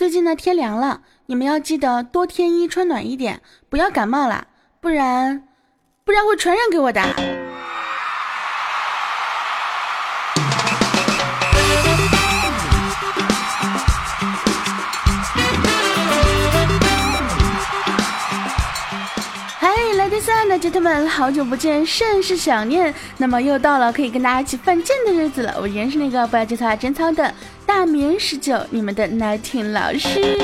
最近呢天凉了，你们要记得多添衣穿暖一点，不要感冒了，不然不然会传染给我的。亲爱的姐姐们，好久不见，甚是想念。那么又到了可以跟大家一起犯贱的日子了。我依然是那个不爱节操爱贞操的大名十九，你们的奶听老师。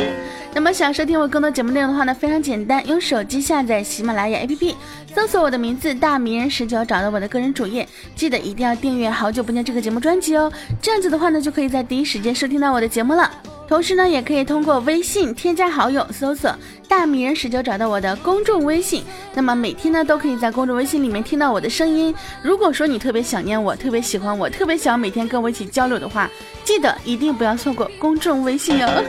那么想收听我更多节目内容的话呢，非常简单，用手机下载喜马拉雅 APP，搜索我的名字大名人十九，找到我的个人主页，记得一定要订阅。好久不见这个节目专辑哦，这样子的话呢，就可以在第一时间收听到我的节目了。同时呢，也可以通过微信添加好友，搜索“大迷人十九”，找到我的公众微信。那么每天呢，都可以在公众微信里面听到我的声音。如果说你特别想念我，特别喜欢我，特别想每天跟我一起交流的话，记得一定不要错过公众微信哦。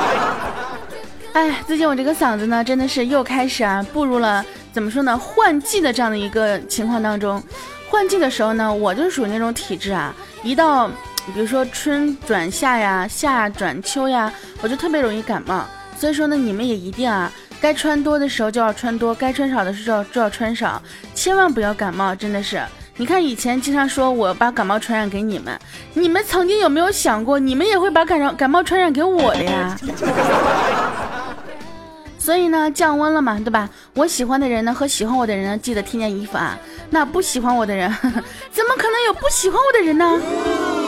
哎，最近我这个嗓子呢，真的是又开始啊，步入了怎么说呢，换季的这样的一个情况当中。换季的时候呢，我就属于那种体质啊，一到。比如说春转夏呀，夏转秋呀，我就特别容易感冒。所以说呢，你们也一定啊，该穿多的时候就要穿多，该穿少的时候就要穿少，千万不要感冒。真的是，你看以前经常说我把感冒传染给你们，你们曾经有没有想过，你们也会把感染感冒传染给我的呀？所以呢，降温了嘛，对吧？我喜欢的人呢和喜欢我的人呢，记得添件衣服啊。那不喜欢我的人，怎么可能有不喜欢我的人呢？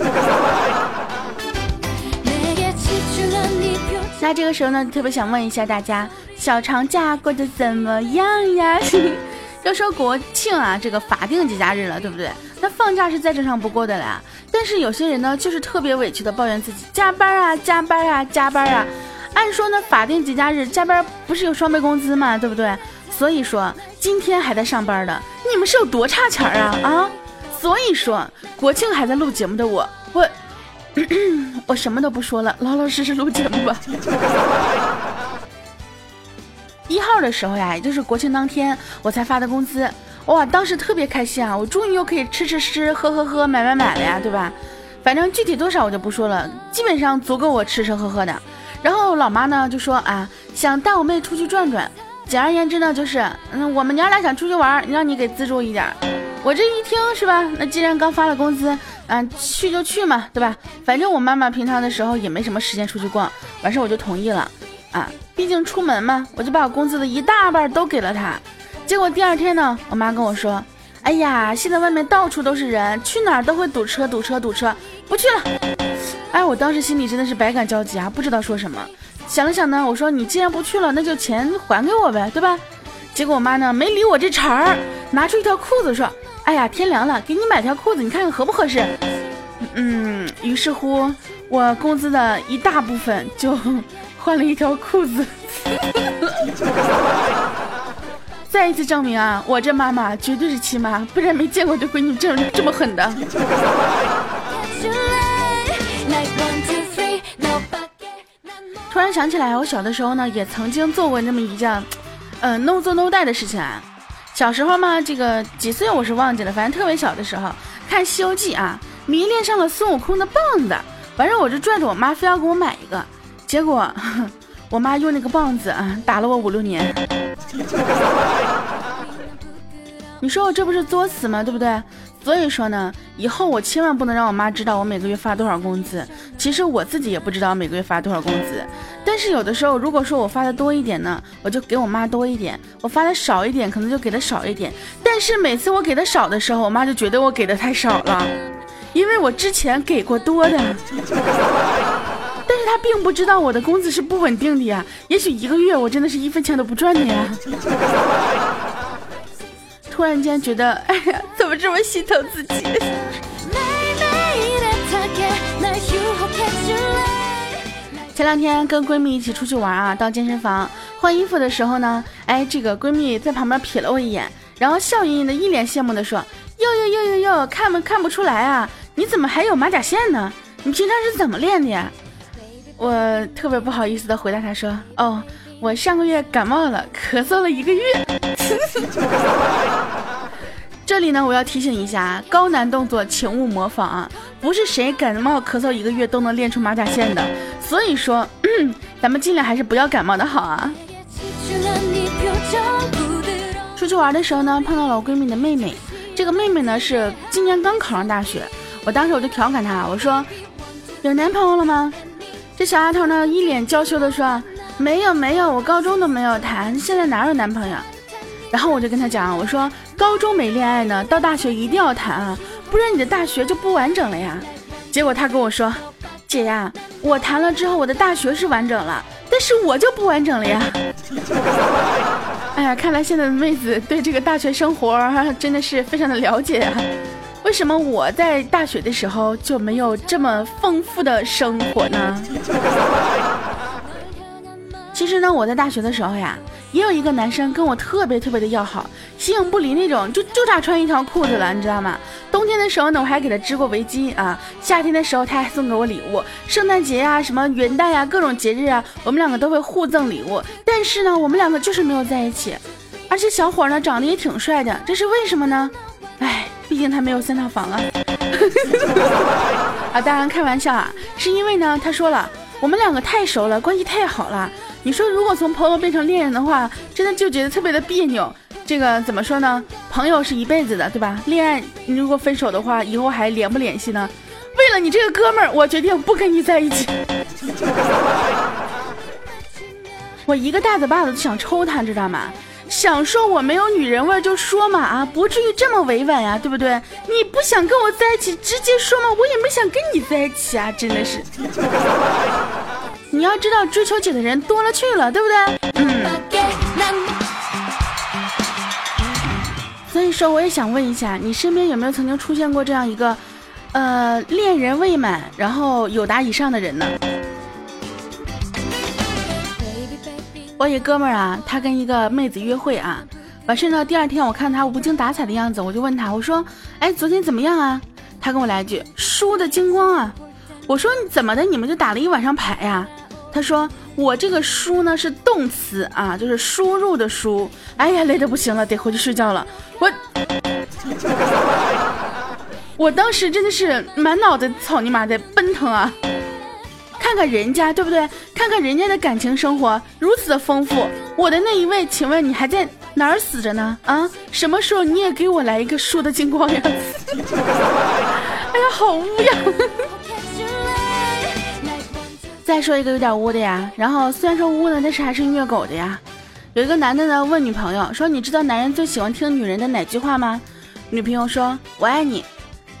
那这个时候呢，特别想问一下大家，小长假过得怎么样呀？要说国庆啊，这个法定节假日了，对不对？那放假是再正常不过的了。但是有些人呢，就是特别委屈的抱怨自己加班啊，加班啊，加班啊。按说呢，法定节假日加班不是有双倍工资嘛？对不对？所以说今天还在上班的，你们是有多差钱啊啊！所以说，国庆还在录节目的我，我，我什么都不说了，老老实实录节目吧。一号的时候呀，也就是国庆当天，我才发的工资，哇，当时特别开心啊，我终于又可以吃吃吃，喝喝喝，买买买了呀，对吧？反正具体多少我就不说了，基本上足够我吃吃喝喝的。然后老妈呢就说啊，想带我妹出去转转，简而言之呢就是，嗯，我们娘俩想出去玩，让你给资助一点。我这一听是吧？那既然刚发了工资，嗯，去就去嘛，对吧？反正我妈妈平常的时候也没什么时间出去逛，完事我就同意了。啊，毕竟出门嘛，我就把我工资的一大半都给了她。结果第二天呢，我妈跟我说：“哎呀，现在外面到处都是人，去哪儿都会堵车，堵车，堵车，不去了。”哎，我当时心里真的是百感交集啊，不知道说什么。想了想呢，我说：“你既然不去了，那就钱还给我呗，对吧？”结果我妈呢没理我这茬儿，拿出一条裤子说。哎呀，天凉了，给你买条裤子，你看看合不合适？嗯，于是乎，我工资的一大部分就 换了一条裤子。再一次证明啊，我这妈妈绝对是亲妈，不然没见过对闺女这这么狠的。突然想起来，我小的时候呢，也曾经做过那么一件，呃，no 做 no 带的事情啊。小时候嘛，这个几岁我是忘记了，反正特别小的时候看《西游记》啊，迷恋上了孙悟空的棒子，反正我就拽着我妈非要给我买一个，结果 我妈用那个棒子啊打了我五六年。你说我这不是作死吗？对不对？所以说呢，以后我千万不能让我妈知道我每个月发多少工资。其实我自己也不知道每个月发多少工资。但是有的时候，如果说我发的多一点呢，我就给我妈多一点；我发的少一点，可能就给的少一点。但是每次我给的少的时候，我妈就觉得我给的太少了，因为我之前给过多的。但是她并不知道我的工资是不稳定的呀，也许一个月我真的是一分钱都不赚的呀。突然间觉得，哎呀，怎么这么心疼自己？前两天跟闺蜜一起出去玩啊，到健身房换衣服的时候呢，哎，这个闺蜜在旁边瞥了我一眼，然后笑盈盈的一脸羡慕的说：“哟哟哟哟哟，看不看不出来啊？你怎么还有马甲线呢？你平常是怎么练的呀？”我特别不好意思的回答她说：“哦。”我上个月感冒了，咳嗽了一个月，这里呢，我要提醒一下啊，高难动作请勿模仿啊！不是谁感冒咳嗽一个月都能练出马甲线的，所以说，咱们尽量还是不要感冒的好啊。出去玩的时候呢，碰到了我闺蜜的妹妹，这个妹妹呢是今年刚考上大学，我当时我就调侃她，我说有男朋友了吗？这小丫头呢一脸娇羞的说没有没有，我高中都没有谈，现在哪有男朋友？然后我就跟他讲，我说高中没恋爱呢，到大学一定要谈啊，不然你的大学就不完整了呀。结果他跟我说，姐呀，我谈了之后我的大学是完整了，但是我就不完整了呀。哎呀，看来现在的妹子对这个大学生活真的是非常的了解啊。为什么我在大学的时候就没有这么丰富的生活呢？其实呢，我在大学的时候呀。也有一个男生跟我特别特别的要好，形影不离那种，就就差穿一条裤子了，你知道吗？冬天的时候呢，我还给他织过围巾啊；夏天的时候，他还送给我礼物。圣诞节呀，什么元旦呀，各种节日啊，我们两个都会互赠礼物。但是呢，我们两个就是没有在一起。而且小伙呢，长得也挺帅的，这是为什么呢？哎，毕竟他没有三套房啊。啊，当然开玩笑啊，是因为呢，他说了，我们两个太熟了，关系太好了。你说如果从朋友变成恋人的话，真的就觉得特别的别扭。这个怎么说呢？朋友是一辈子的，对吧？恋爱你如果分手的话，以后还联不联系呢？为了你这个哥们儿，我决定不跟你在一起。我一个大嘴巴子都想抽他，知道吗？想说我没有女人味就说嘛啊，不至于这么委婉呀，对不对？你不想跟我在一起，直接说嘛，我也没想跟你在一起啊，真的是。你要知道，追求姐的人多了去了，对不对？所以说，我也想问一下，你身边有没有曾经出现过这样一个，呃，恋人未满，然后有达以上的人呢？我一哥们儿啊，他跟一个妹子约会啊，完事呢，第二天我看他无精打采的样子，我就问他，我说，哎，昨天怎么样啊？他跟我来一句，输的精光啊。我说你怎么的？你们就打了一晚上牌呀？他说：“我这个输呢是动词啊，就是输入的输。哎呀，累得不行了，得回去睡觉了。我，我当时真的是满脑子草泥马在奔腾啊！看看人家，对不对？看看人家的感情生活如此的丰富，我的那一位，请问你还在哪儿死着呢？啊，什么时候你也给我来一个输的精光呀？哎呀，好污呀！”再说一个有点污的呀，然后虽然说污呢，但是还是虐狗的呀。有一个男的呢问女朋友说：“你知道男人最喜欢听女人的哪句话吗？”女朋友说：“我爱你。”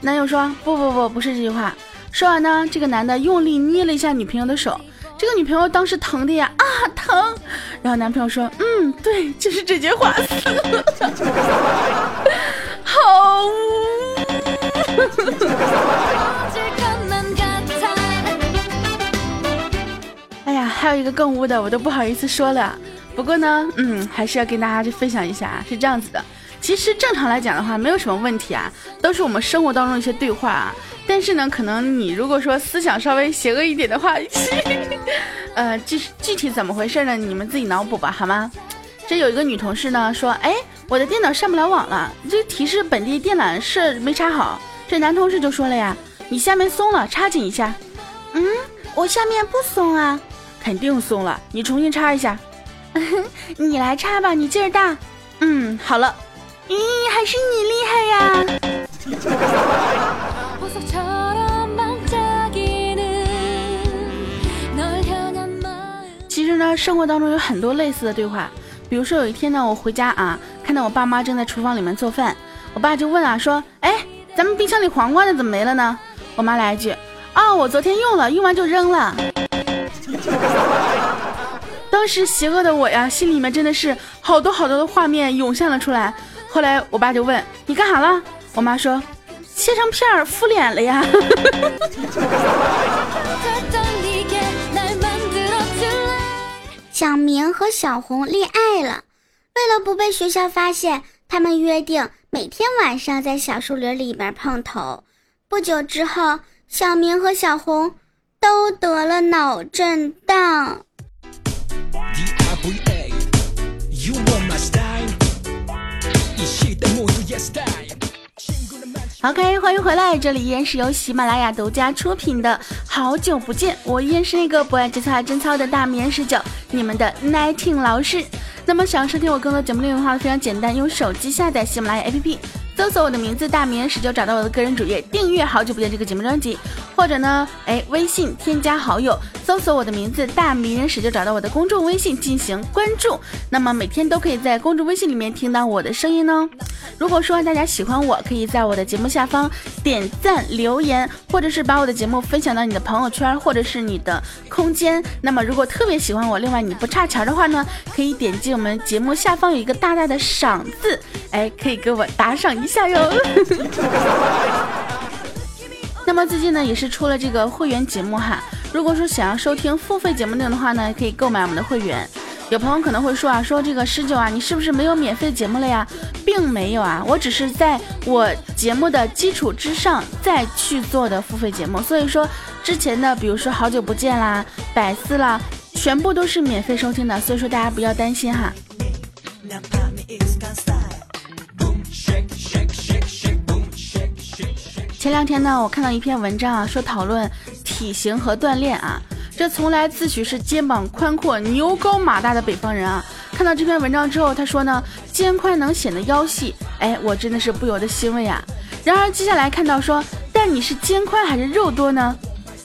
男友说：“不不不，不是这句话。”说完呢，这个男的用力捏了一下女朋友的手，这个女朋友当时疼的呀啊疼。然后男朋友说：“嗯，对，就是这句话。”好还有一个更污的，我都不好意思说了。不过呢，嗯，还是要跟大家去分享一下，是这样子的。其实正常来讲的话，没有什么问题啊，都是我们生活当中一些对话啊。但是呢，可能你如果说思想稍微邪恶一点的话，呃，具具体怎么回事呢？你们自己脑补吧，好吗？这有一个女同事呢说，哎，我的电脑上不了网了，这提示本地电缆是没插好。这男同事就说了呀，你下面松了，插紧一下。嗯，我下面不松啊。肯定松了，你重新插一下。你来插吧，你劲儿大。嗯，好了。咦，还是你厉害呀！其实呢，生活当中有很多类似的对话。比如说有一天呢，我回家啊，看到我爸妈正在厨房里面做饭，我爸就问啊，说：“哎，咱们冰箱里黄瓜呢，怎么没了呢？”我妈来一句：“哦，我昨天用了，用完就扔了。”当时邪恶的我呀，心里面真的是好多好多的画面涌现了出来。后来我爸就问你干啥了，我妈说切成片敷脸了呀。小明和小红恋爱了，为了不被学校发现，他们约定每天晚上在小树林里面碰头。不久之后，小明和小红。都得了脑震荡。OK，欢迎回来，这里依然是由喜马拉雅独家出品的《好久不见》，我依然是那个不爱节操爱贞操的大棉十九，你们的 Nineteen 老师。那么想要收听我更多节目内容的话，非常简单，用手机下载喜马拉雅 APP。搜索我的名字大名十就找到我的个人主页，订阅好久不见这个节目专辑，或者呢，哎，微信添加好友，搜索我的名字大名人史就找到我的公众微信进行关注。那么每天都可以在公众微信里面听到我的声音呢。如果说大家喜欢我，可以在我的节目下方点赞留言，或者是把我的节目分享到你的朋友圈或者是你的空间。那么如果特别喜欢我，另外你不差钱的话呢，可以点击我们节目下方有一个大大的赏字，哎，可以给我打赏一。下油！那么最近呢，也是出了这个会员节目哈。如果说想要收听付费节目内容的话呢，可以购买我们的会员。有朋友可能会说啊，说这个十九啊，你是不是没有免费节目了呀？并没有啊，我只是在我节目的基础之上再去做的付费节目。所以说之前的，比如说好久不见啦、百思啦，全部都是免费收听的。所以说大家不要担心哈。前两天呢，我看到一篇文章啊，说讨论体型和锻炼啊。这从来自诩是肩膀宽阔、牛高马大的北方人啊，看到这篇文章之后，他说呢，肩宽能显得腰细。哎，我真的是不由得欣慰啊。然而接下来看到说，但你是肩宽还是肉多呢？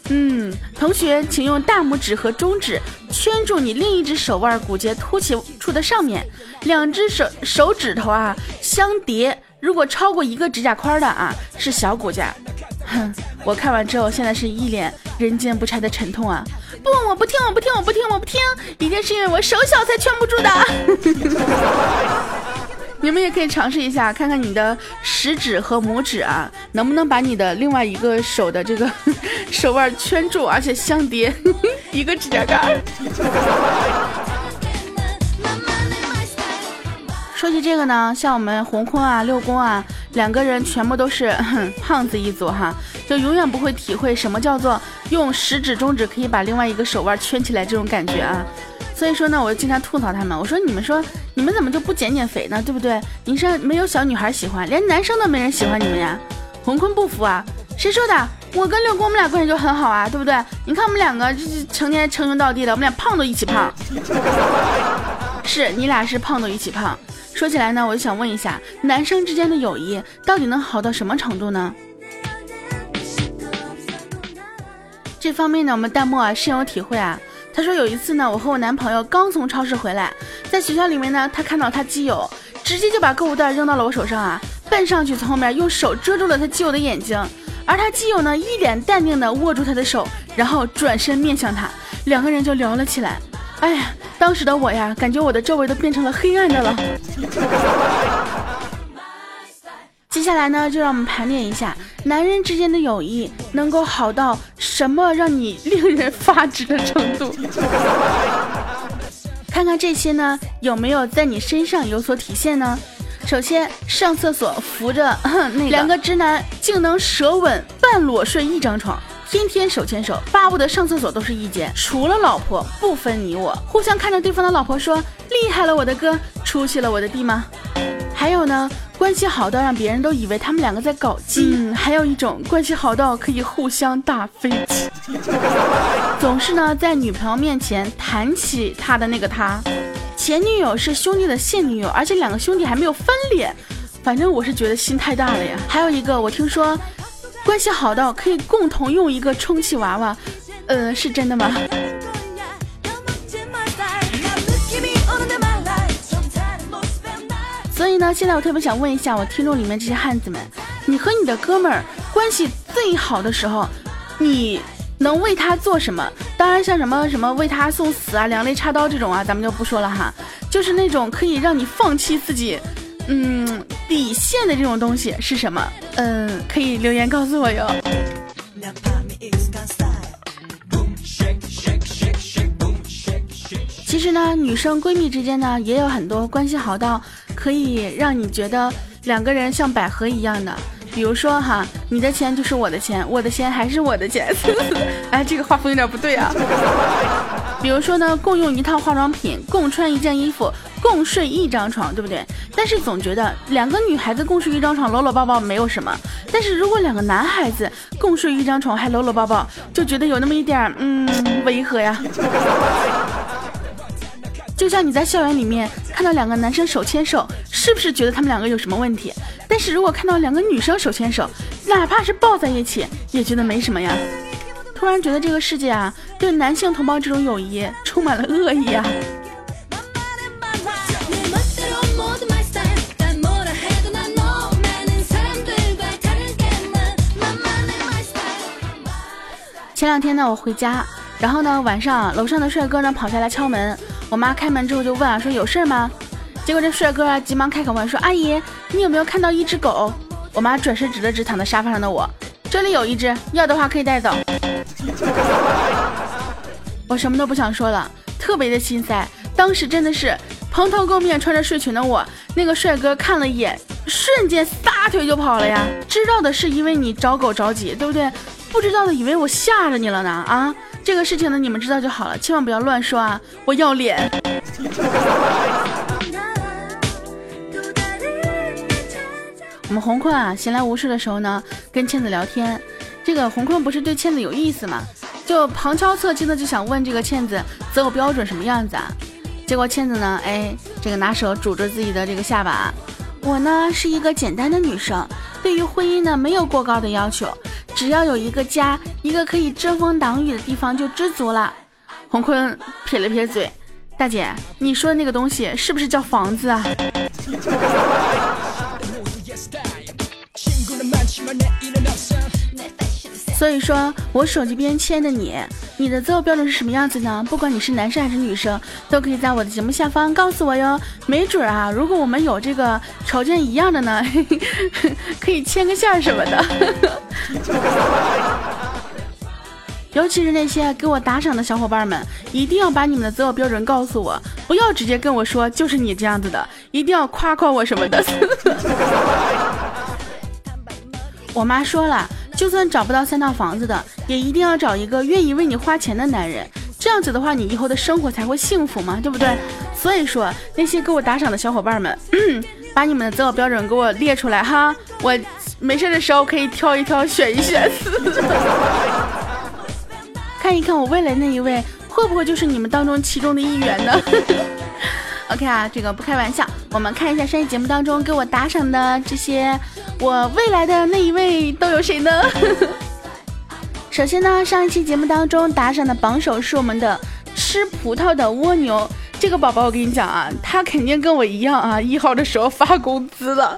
嗯，同学，请用大拇指和中指圈住你另一只手腕骨节凸起处的上面，两只手手指头啊相叠。如果超过一个指甲宽的啊，是小骨架。哼，我看完之后，现在是一脸人间不拆的沉痛啊！不，我不听，我不听，我不听，我不听，一定是因为我手小才圈不住的。你们也可以尝试一下，看看你的食指和拇指啊，能不能把你的另外一个手的这个 手腕圈住，而且相叠一个指甲盖。说起这个呢，像我们洪坤啊、六公啊两个人全部都是 胖子一族哈，就永远不会体会什么叫做用食指、中指可以把另外一个手腕圈起来这种感觉啊。所以说呢，我就经常吐槽他们，我说你们说你们怎么就不减减肥呢？对不对？你说没有小女孩喜欢，连男生都没人喜欢你们呀。洪坤不服啊，谁说的？我跟六公我们俩关系就很好啊，对不对？你看我们两个就是成天称兄道弟的，我们俩胖都一起胖。是你俩是胖都一起胖。说起来呢，我就想问一下，男生之间的友谊到底能好到什么程度呢？这方面呢，我们弹幕啊深有体会啊。他说有一次呢，我和我男朋友刚从超市回来，在学校里面呢，他看到他基友，直接就把购物袋扔到了我手上啊，奔上去从后面用手遮住了他基友的眼睛，而他基友呢一脸淡定的握住他的手，然后转身面向他，两个人就聊了起来。哎呀，当时的我呀，感觉我的周围都变成了黑暗的了。接下来呢，就让我们盘点一下男人之间的友谊能够好到什么让你令人发指的程度。看看这些呢，有没有在你身上有所体现呢？首先，上厕所扶着 那两个直男竟能舌吻半裸睡一张床。天天手牵手，巴不得上厕所都是一间，除了老婆不分你我，互相看着对方的老婆说：“厉害了，我的哥，出息了，我的弟吗？”还有呢，关系好到让别人都以为他们两个在搞基。嗯，还有一种关系好到可以互相打飞机，总是呢在女朋友面前谈起他的那个他，前女友是兄弟的现女友，而且两个兄弟还没有翻脸，反正我是觉得心太大了呀。还有一个，我听说。关系好到可以共同用一个充气娃娃，呃，是真的吗？所以呢，现在我特别想问一下我听众里面这些汉子们，你和你的哥们儿关系最好的时候，你能为他做什么？当然，像什么什么为他送死啊、两肋插刀这种啊，咱们就不说了哈。就是那种可以让你放弃自己。嗯，底线的这种东西是什么？嗯，可以留言告诉我哟。其实呢，女生闺蜜之间呢，也有很多关系好到可以让你觉得两个人像百合一样的。比如说哈，你的钱就是我的钱，我的钱还是我的钱。哎，这个画风有点不对啊。比如说呢，共用一套化妆品，共穿一件衣服。共睡一张床，对不对？但是总觉得两个女孩子共睡一张床，搂搂抱抱没有什么。但是如果两个男孩子共睡一张床，还搂搂抱抱，就觉得有那么一点嗯违和呀。就像你在校园里面看到两个男生手牵手，是不是觉得他们两个有什么问题？但是如果看到两个女生手牵手，哪怕是抱在一起，也觉得没什么呀。突然觉得这个世界啊，对男性同胞这种友谊充满了恶意啊。前两天呢，我回家，然后呢，晚上楼上的帅哥呢跑下来敲门，我妈开门之后就问啊，说有事吗？结果这帅哥啊急忙开口问说，阿姨，你有没有看到一只狗？我妈转身指了指躺在沙发上的我，这里有一只，要的话可以带走。我什么都不想说了，特别的心塞。当时真的是蓬头垢面穿着睡裙的我，那个帅哥看了一眼，瞬间撒腿就跑了呀。知道的是因为你找狗着急，对不对？不知道的以为我吓着你了呢啊！这个事情呢，你们知道就好了，千万不要乱说啊！我要脸。我们红坤啊，闲来无事的时候呢，跟倩子聊天。这个红坤不是对倩子有意思吗？就旁敲侧击的就想问这个倩子择偶标准什么样子啊？结果倩子呢，哎，这个拿手拄着自己的这个下巴，我呢是一个简单的女生，对于婚姻呢没有过高的要求。只要有一个家，一个可以遮风挡雨的地方就知足了。洪坤撇了撇嘴，大姐，你说的那个东西是不是叫房子啊？所以说我手机边亲爱的你，你的择偶标准是什么样子呢？不管你是男生还是女生，都可以在我的节目下方告诉我哟。没准啊，如果我们有这个条件一样的呢，可以牵个线什么的。尤其是那些给我打赏的小伙伴们，一定要把你们的择偶标准告诉我，不要直接跟我说就是你这样子的，一定要夸夸我什么的。我妈说了。就算找不到三套房子的，也一定要找一个愿意为你花钱的男人。这样子的话，你以后的生活才会幸福嘛，对不对？所以说，那些给我打赏的小伙伴们，把你们的择偶标准给我列出来哈，我没事的时候可以挑一挑，选一选，看一看我未来那一位会不会就是你们当中其中的一员呢？OK 啊，这个不开玩笑。我们看一下上期节目当中给我打赏的这些，我未来的那一位都有谁呢？首先呢，上一期节目当中打赏的榜首是我们的吃葡萄的蜗牛。这个宝宝，我跟你讲啊，他肯定跟我一样啊，一号的时候发工资了。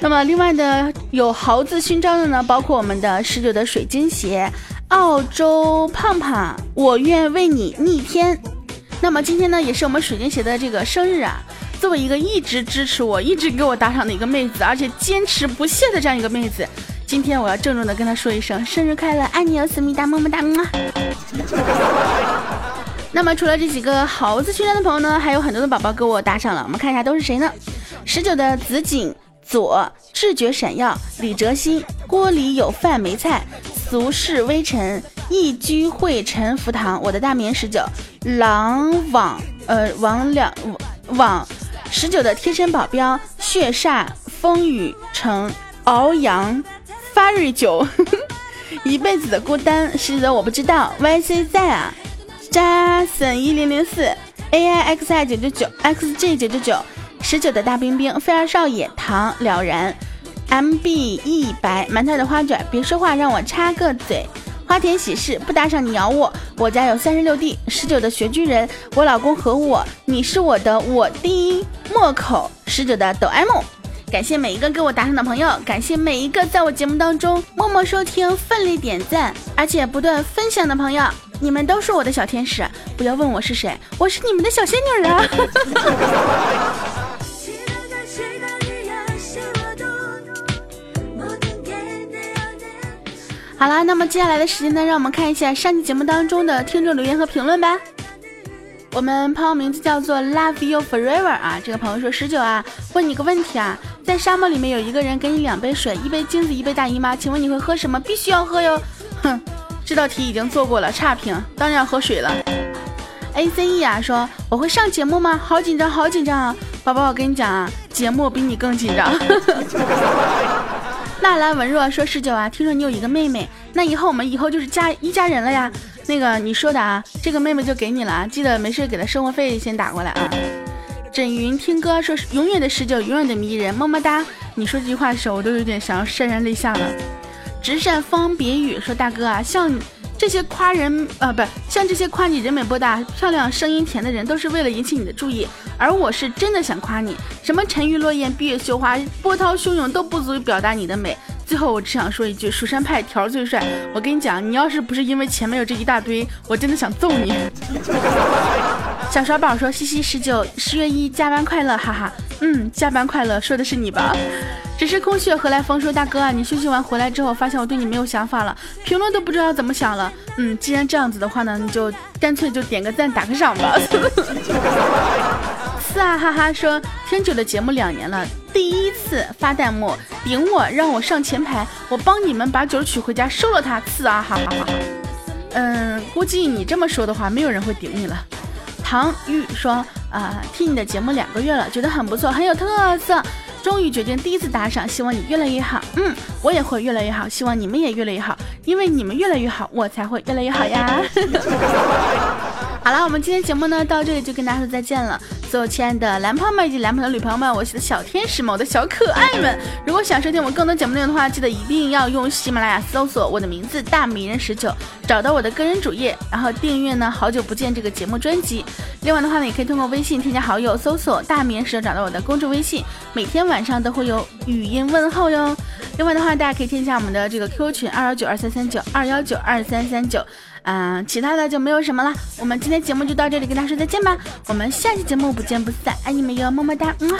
那么另外的有豪字勋章的呢，包括我们的十九的水晶鞋、澳洲胖胖，我愿为你逆天。那么今天呢，也是我们水晶鞋的这个生日啊。作为一个一直支持我、一直给我打赏的一个妹子，而且坚持不懈的这样一个妹子，今天我要郑重的跟她说一声生日快乐，爱你哦，思密达，么么哒。那么除了这几个猴子勋章的朋友呢，还有很多的宝宝给我打赏了，我们看一下都是谁呢？十九的紫锦左，智觉闪耀，李哲新，锅里有饭没菜，俗世微尘。一居会陈福堂，我的大名十九，狼网呃王两网十九的贴身保镖，血煞风雨城熬阳发瑞九，一辈子的孤单十九的我不知道，YC 在啊，，Jason 一零零四，AIXI 九九九，XG 九九九，十九的大冰冰，飞儿少爷唐了然，MB 一白，馒头的花卷，别说话，让我插个嘴。花田喜事不打赏你咬我，我家有三十六弟，十九的学居人，我老公和我，你是我的我的莫口，十九的抖 M，感谢每一个给我打赏的朋友，感谢每一个在我节目当中默默收听、奋力点赞，而且不断分享的朋友，你们都是我的小天使，不要问我是谁，我是你们的小仙女啊！好了，那么接下来的时间呢，让我们看一下上期节目当中的听众留言和评论吧。我们朋友名字叫做 Love You Forever 啊，这个朋友说十九啊，问你个问题啊，在沙漠里面有一个人给你两杯水，一杯精子，一杯大姨妈，请问你会喝什么？必须要喝哟。哼，这道题已经做过了，差评，当然要喝水了。A C E 啊，说我会上节目吗？好紧张，好紧张啊！宝宝，我跟你讲啊，节目比你更紧张。纳兰文若说十九啊，听说你有一个妹妹，那以后我们以后就是家一家人了呀。那个你说的啊，这个妹妹就给你了啊，记得没事给她生活费先打过来啊。枕云听歌说永远的十九，永远的迷人，么么哒。你说这句话的时候，我都有点想要潸然泪下了。直善方别语说大哥啊，像。这些夸人啊，不像这些夸你人美波大、漂亮、声音甜的人，都是为了引起你的注意。而我是真的想夸你，什么沉鱼落雁、闭月羞花、波涛汹涌，都不足以表达你的美。最后，我只想说一句：蜀山派条最帅。我跟你讲，你要是不是因为前面有这一大堆，我真的想揍你。小耍宝说：西西十九十月一加班快乐，哈哈。嗯，加班快乐，说的是你吧？只是空穴何来风？说大哥啊，你休息完回来之后，发现我对你没有想法了，评论都不知道怎么想了。嗯，既然这样子的话呢，你就干脆就点个赞，打个赏吧。是啊，哈哈，说听久的节目两年了，第一次发弹幕顶我，让我上前排，我帮你们把酒取回家，收了他。次啊，哈哈哈哈。嗯，估计你这么说的话，没有人会顶你了。唐玉说啊，听你的节目两个月了，觉得很不错，很有特色。终于决定第一次打赏，希望你越来越好。嗯，我也会越来越好，希望你们也越来越好，因为你们越来越好，我才会越来越好呀。好了，我们今天节目呢到这里就跟大家说再见了。所有亲爱的男朋友们以及男朋的女朋友们，我是小天使们，我的小可爱们。如果想收听我更多节目内容的话，记得一定要用喜马拉雅搜索我的名字大迷人十九，找到我的个人主页，然后订阅呢好久不见这个节目专辑。另外的话呢，也可以通过微信添加好友，搜索大迷人十九，找到我的公众微信，每天晚上都会有语音问候哟。另外的话，大家可以添加我们的这个 QQ 群二幺九二三三九二幺九二三三九。嗯，其他的就没有什么了。我们今天节目就到这里，跟大家说再见吧。我们下期节目不见不散，爱你们哟，么么哒。嗯。